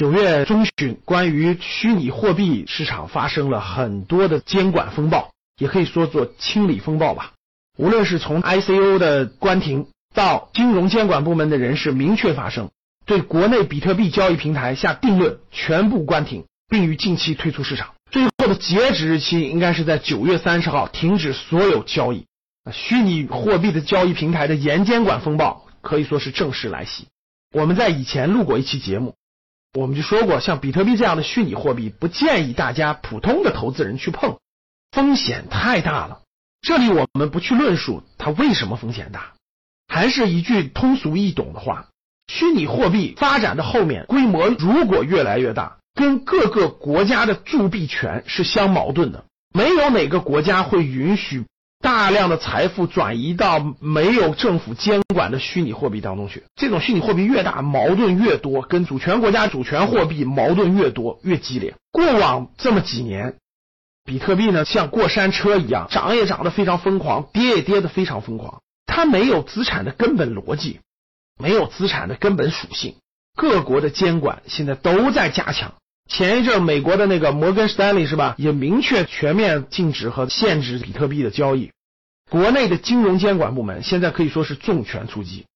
九月中旬，关于虚拟货币市场发生了很多的监管风暴，也可以说做清理风暴吧。无论是从 ICO 的关停，到金融监管部门的人士明确发声，对国内比特币交易平台下定论，全部关停，并于近期退出市场。最后的截止日期应该是在九月三十号，停止所有交易。虚拟货币的交易平台的严监管风暴可以说是正式来袭。我们在以前录过一期节目，我们就说过，像比特币这样的虚拟货币，不建议大家普通的投资人去碰，风险太大了。这里我们不去论述它为什么风险大，还是一句通俗易懂的话：虚拟货币发展的后面规模如果越来越大，跟各个国家的铸币权是相矛盾的。没有哪个国家会允许大量的财富转移到没有政府监管的虚拟货币当中去。这种虚拟货币越大，矛盾越多，跟主权国家主权货币矛盾越多越激烈。过往这么几年。比特币呢，像过山车一样，涨也涨得非常疯狂，跌也跌得非常疯狂。它没有资产的根本逻辑，没有资产的根本属性。各国的监管现在都在加强。前一阵美国的那个摩根士丹利是吧，也明确全面禁止和限制比特币的交易。国内的金融监管部门现在可以说是重拳出击。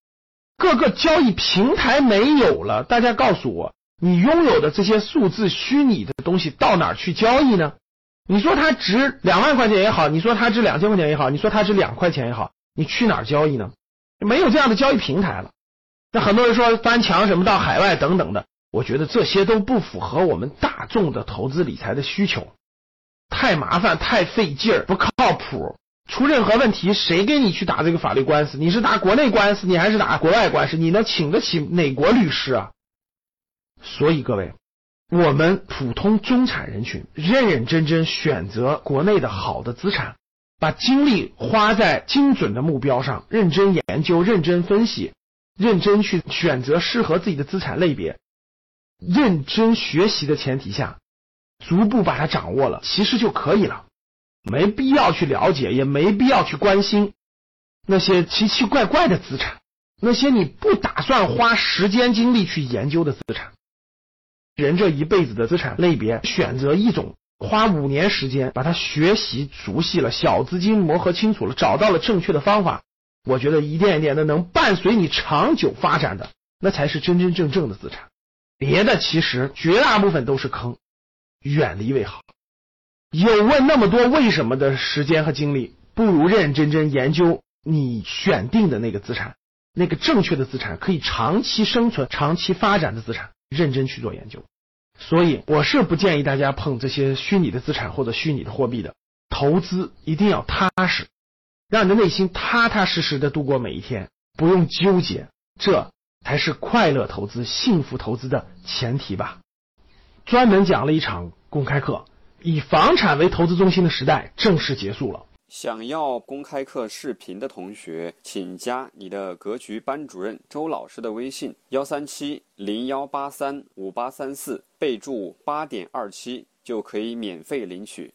各个交易平台没有了，大家告诉我，你拥有的这些数字虚拟的东西到哪儿去交易呢？你说它值两万块钱也好，你说它值两千块钱也好，你说它值两块钱也好，你去哪儿交易呢？没有这样的交易平台了。那很多人说翻墙什么到海外等等的，我觉得这些都不符合我们大众的投资理财的需求，太麻烦太费劲儿，不靠谱。出任何问题，谁给你去打这个法律官司？你是打国内官司，你还是打国外官司？你能请得起哪国律师啊？所以各位。我们普通中产人群认认真真选择国内的好的资产，把精力花在精准的目标上，认真研究、认真分析、认真去选择适合自己的资产类别，认真学习的前提下，逐步把它掌握了，其实就可以了，没必要去了解，也没必要去关心那些奇奇怪怪的资产，那些你不打算花时间精力去研究的资产。人这一辈子的资产类别，选择一种，花五年时间把它学习熟悉了，小资金磨合清楚了，找到了正确的方法，我觉得一点一点的能伴随你长久发展的，那才是真真正正的资产。别的其实绝大部分都是坑，远离为好。有问那么多为什么的时间和精力，不如认认真真研究你选定的那个资产，那个正确的资产，可以长期生存、长期发展的资产。认真去做研究，所以我是不建议大家碰这些虚拟的资产或者虚拟的货币的。投资一定要踏实，让你的内心踏踏实实的度过每一天，不用纠结，这才是快乐投资、幸福投资的前提吧。专门讲了一场公开课，以房产为投资中心的时代正式结束了。想要公开课视频的同学，请加你的格局班主任周老师的微信：幺三七零幺八三五八三四，备注八点二七，就可以免费领取。